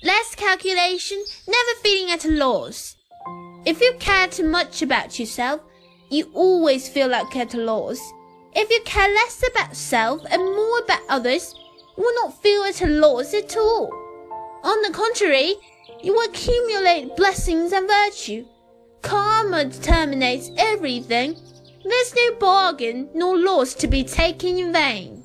Less calculation, never feeling at a loss. If you care too much about yourself, you always feel like at a loss. If you care less about self and more about others, you will not feel at a loss at all. On the contrary, you will accumulate blessings and virtue. Karma determines everything. There's no bargain nor loss to be taken in vain.